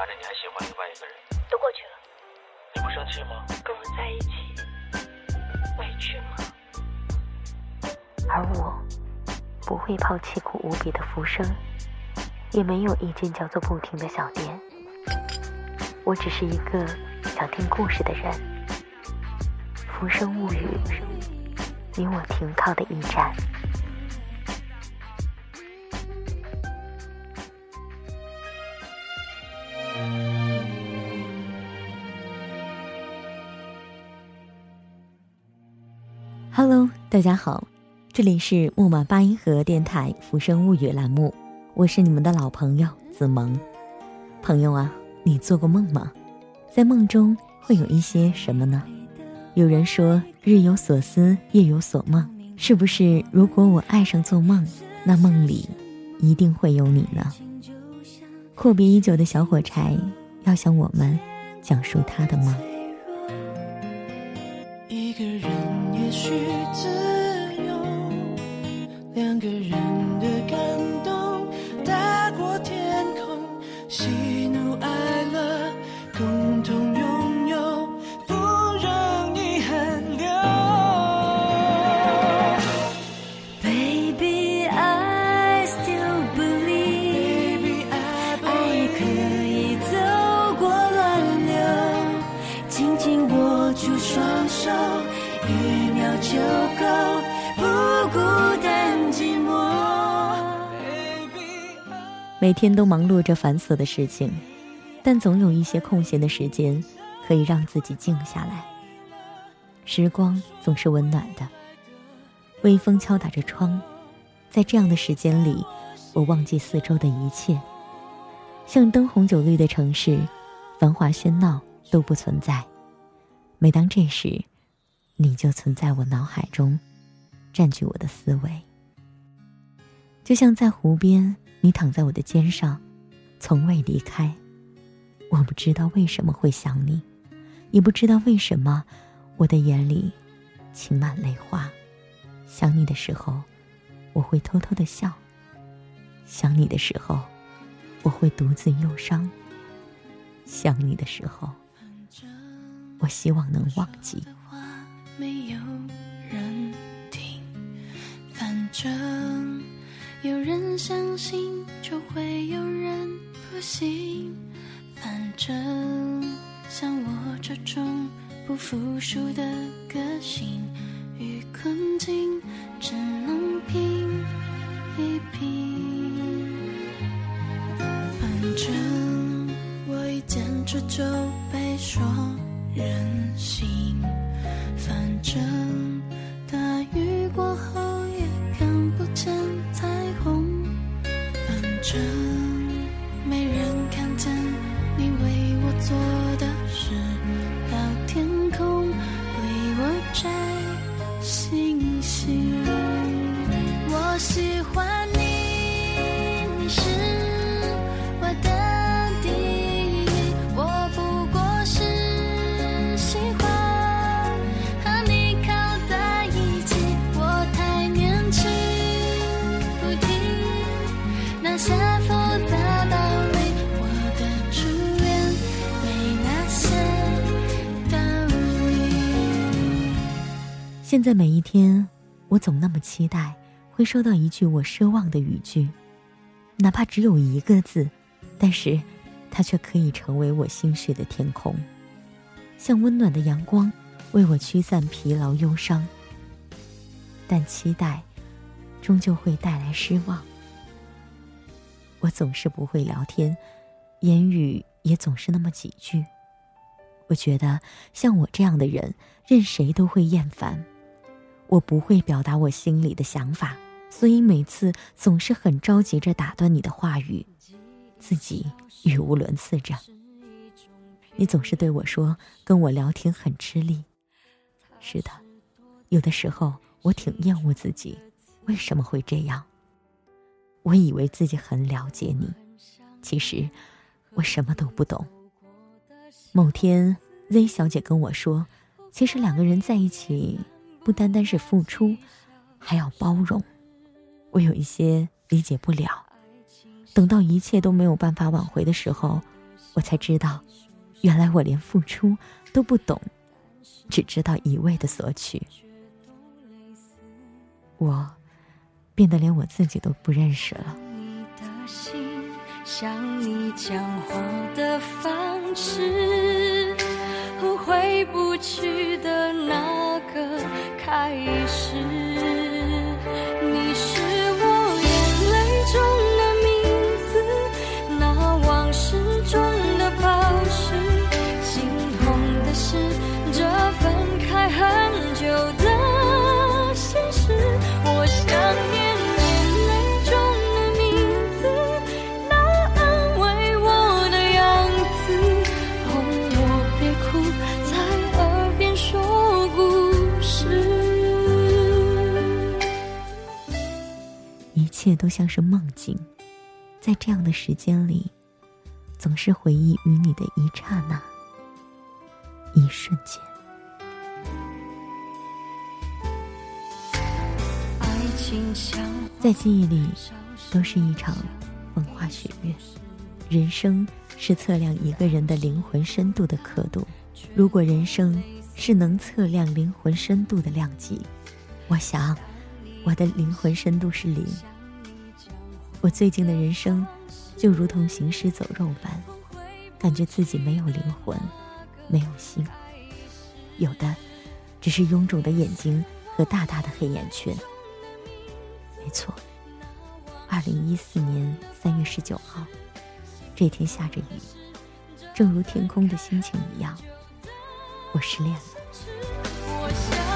瞒着你还喜欢另外一个人。都过去了，你不生气吗？跟我在一起，委屈吗？而我，不会抛弃苦无比的浮生，也没有一间叫做“不停”的小店。我只是一个想听故事的人。浮生物语，你我停靠的驿站。Hello，大家好，这里是木马八音盒电台《浮生物语》栏目，我是你们的老朋友子萌。朋友啊，你做过梦吗？在梦中会有一些什么呢？有人说日有所思，夜有所梦，是不是？如果我爱上做梦，那梦里一定会有你呢？阔别已久的小火柴要向我们讲述他的梦。两个人的每天都忙碌着繁琐的事情，但总有一些空闲的时间，可以让自己静下来。时光总是温暖的，微风敲打着窗，在这样的时间里，我忘记四周的一切，像灯红酒绿的城市，繁华喧闹都不存在。每当这时，你就存在我脑海中，占据我的思维。就像在湖边，你躺在我的肩上，从未离开。我不知道为什么会想你，也不知道为什么我的眼里噙满泪花。想你的时候，我会偷偷的笑；想你的时候，我会独自忧伤；想你的时候，我希望能忘记。有人听，反正有人相信，就会有人不信。反正像我这种不服输的个性与困境，只现在每一天，我总那么期待会收到一句我奢望的语句，哪怕只有一个字，但是它却可以成为我心绪的天空，像温暖的阳光，为我驱散疲劳忧伤。但期待，终究会带来失望。我总是不会聊天，言语也总是那么几句。我觉得像我这样的人，任谁都会厌烦。我不会表达我心里的想法，所以每次总是很着急着打断你的话语，自己语无伦次着。你总是对我说，跟我聊天很吃力。是的，有的时候我挺厌恶自己，为什么会这样？我以为自己很了解你，其实我什么都不懂。某天，Z 小姐跟我说，其实两个人在一起，不单单是付出，还要包容。我有一些理解不了。等到一切都没有办法挽回的时候，我才知道，原来我连付出都不懂，只知道一味的索取。我变得连我自己都不认识了。你的心，像你讲话的方式，回不去的那个开始。一切都像是梦境，在这样的时间里，总是回忆与你的一刹那、一瞬间。在记忆里，都是一场风花雪月。人生是测量一个人的灵魂深度的刻度。如果人生是能测量灵魂深度的量级，我想，我的灵魂深度是零。我最近的人生，就如同行尸走肉般，感觉自己没有灵魂，没有心，有的只是臃肿的眼睛和大大的黑眼圈。没错，二零一四年三月十九号，这天下着雨，正如天空的心情一样，我失恋了。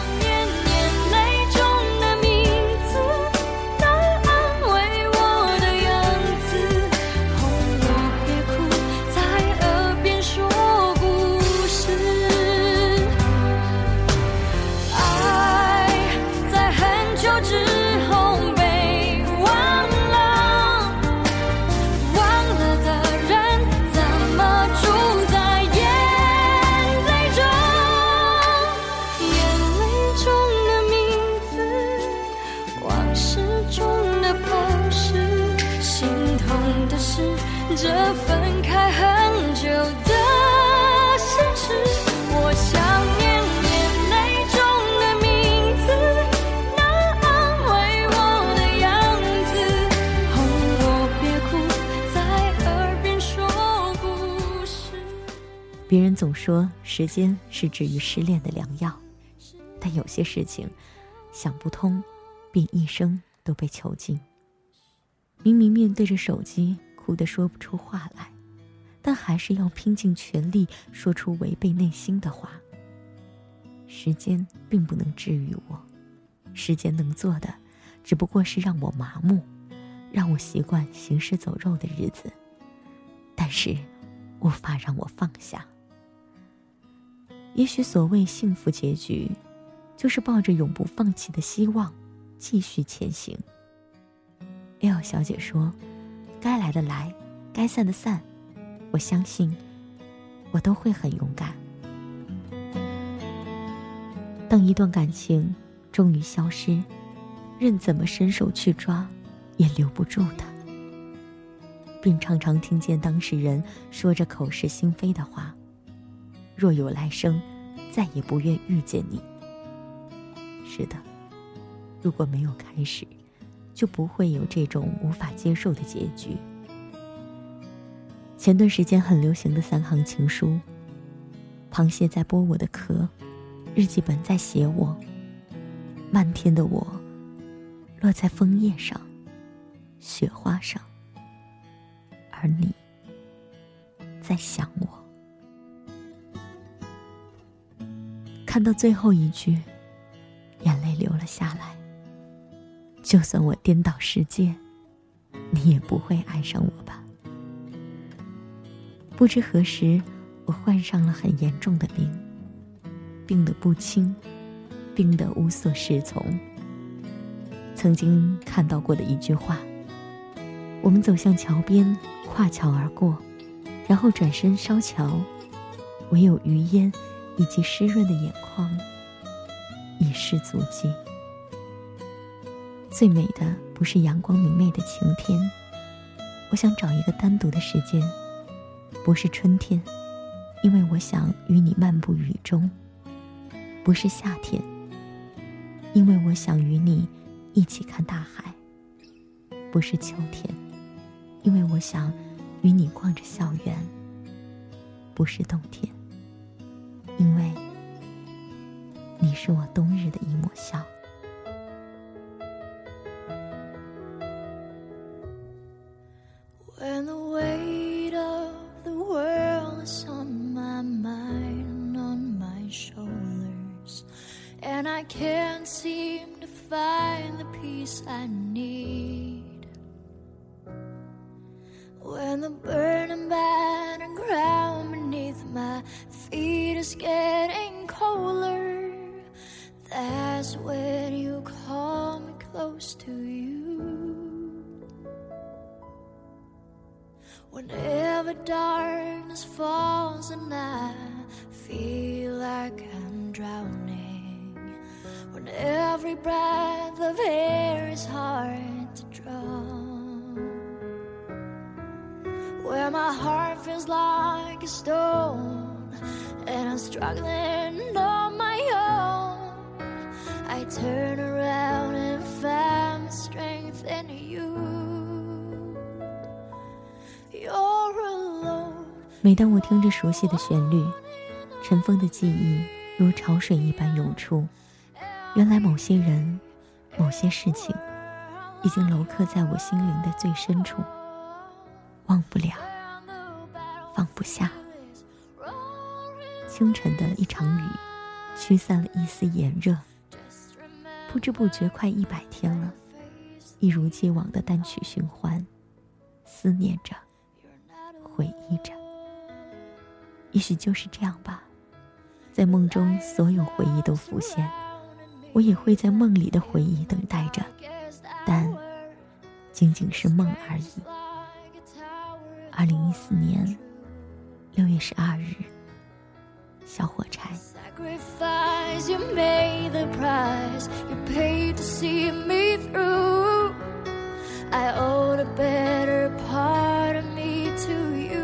别人总说时间是治愈失恋的良药，但有些事情想不通，便一生都被囚禁。明明面对着手机哭得说不出话来，但还是要拼尽全力说出违背内心的话。时间并不能治愈我，时间能做的，只不过是让我麻木，让我习惯行尸走肉的日子，但是无法让我放下。也许所谓幸福结局，就是抱着永不放弃的希望，继续前行。L 小姐说：“该来的来，该散的散，我相信，我都会很勇敢。”当一段感情终于消失，任怎么伸手去抓，也留不住它，并常常听见当事人说着口是心非的话。若有来生，再也不愿遇见你。是的，如果没有开始，就不会有这种无法接受的结局。前段时间很流行的三行情书：螃蟹在剥我的壳，日记本在写我，漫天的我，落在枫叶上，雪花上，而你在想我。看到最后一句，眼泪流了下来。就算我颠倒世界，你也不会爱上我吧？不知何时，我患上了很严重的病，病得不轻，病得无所适从。曾经看到过的一句话：我们走向桥边，跨桥而过，然后转身烧桥，唯有余烟以及湿润的眼眶，已是足迹。最美的不是阳光明媚的晴天，我想找一个单独的时间，不是春天，因为我想与你漫步雨中；不是夏天，因为我想与你一起看大海；不是秋天，因为我想与你逛着校园；不是冬天，因为你是我冬日的一抹笑。When the weight of the world is on my mind on my shoulders, and I can't seem to find the peace I need. Whenever darkness falls and I feel like I'm drowning, when every breath of air is hard to draw, where my heart feels like a stone and I'm struggling on my own, I turn around 每当我听着熟悉的旋律，尘封的记忆如潮水一般涌出。原来某些人、某些事情，已经镂刻在我心灵的最深处，忘不了，放不下。清晨的一场雨，驱散了一丝炎热。不知不觉快一百天了，一如既往的单曲循环，思念着，回忆着。也许就是这样吧，在梦中所有回忆都浮现，我也会在梦里的回忆等待着，但仅仅是梦而已。二零一四年六月十二日，小火柴。Sacrifice you made the price you paid to see me through. I owe a better part of me to you.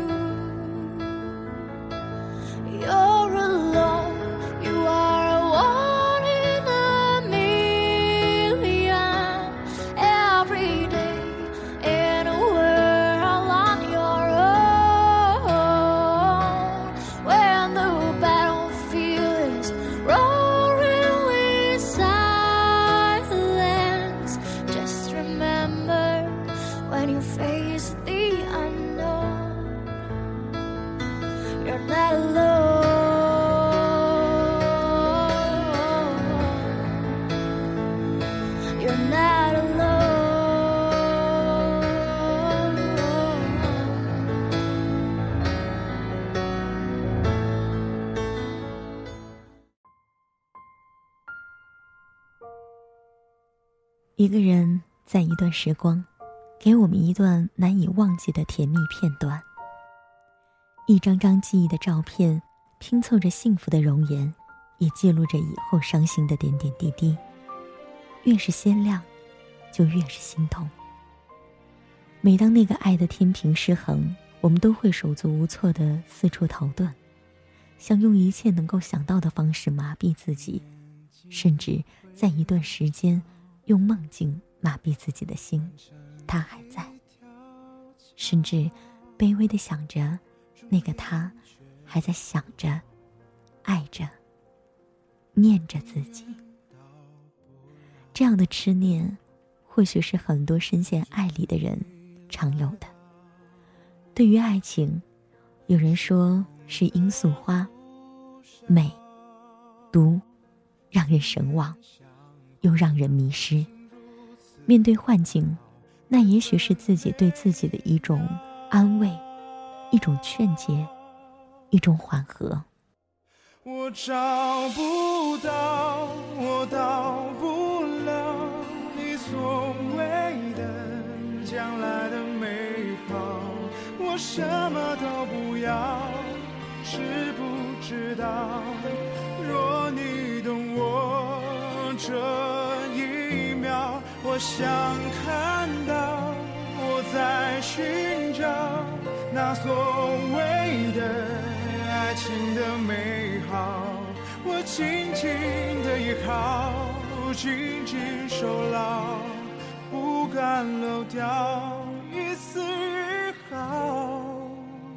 一个人在一段时光，给我们一段难以忘记的甜蜜片段。一张张记忆的照片，拼凑着幸福的容颜，也记录着以后伤心的点点滴滴。越是鲜亮，就越是心痛。每当那个爱的天平失衡，我们都会手足无措的四处逃遁，想用一切能够想到的方式麻痹自己，甚至在一段时间。用梦境麻痹自己的心，他还在，甚至卑微的想着，那个他还在想着、爱着、念着自己。这样的痴念，或许是很多深陷爱里的人常有的。对于爱情，有人说是罂粟花，美、毒，让人神往。又让人迷失。面对幻境，那也许是自己对自己的一种安慰，一种劝解，一种缓和。我找不到，我到不了你所谓的将来的美好，我什么都不要，知不知道？若你懂我这一秒，我想看到我在寻找那所谓的。爱情的美好，我紧紧的依靠，紧紧守牢，不敢漏掉一丝一毫，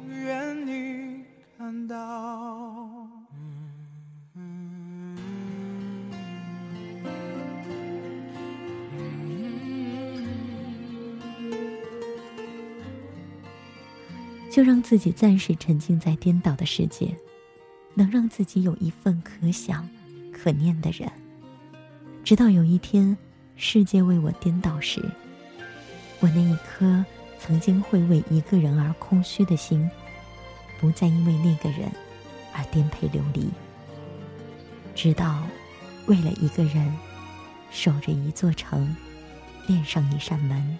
愿你看到。就让自己暂时沉浸在颠倒的世界，能让自己有一份可想、可念的人。直到有一天，世界为我颠倒时，我那一颗曾经会为一个人而空虚的心，不再因为那个人而颠沛流离。直到为了一个人，守着一座城，恋上一扇门。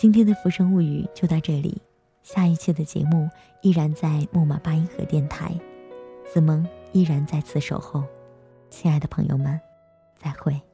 今天的《浮生物语》就到这里，下一期的节目依然在木马八音盒电台，子萌依然在此守候，亲爱的朋友们，再会。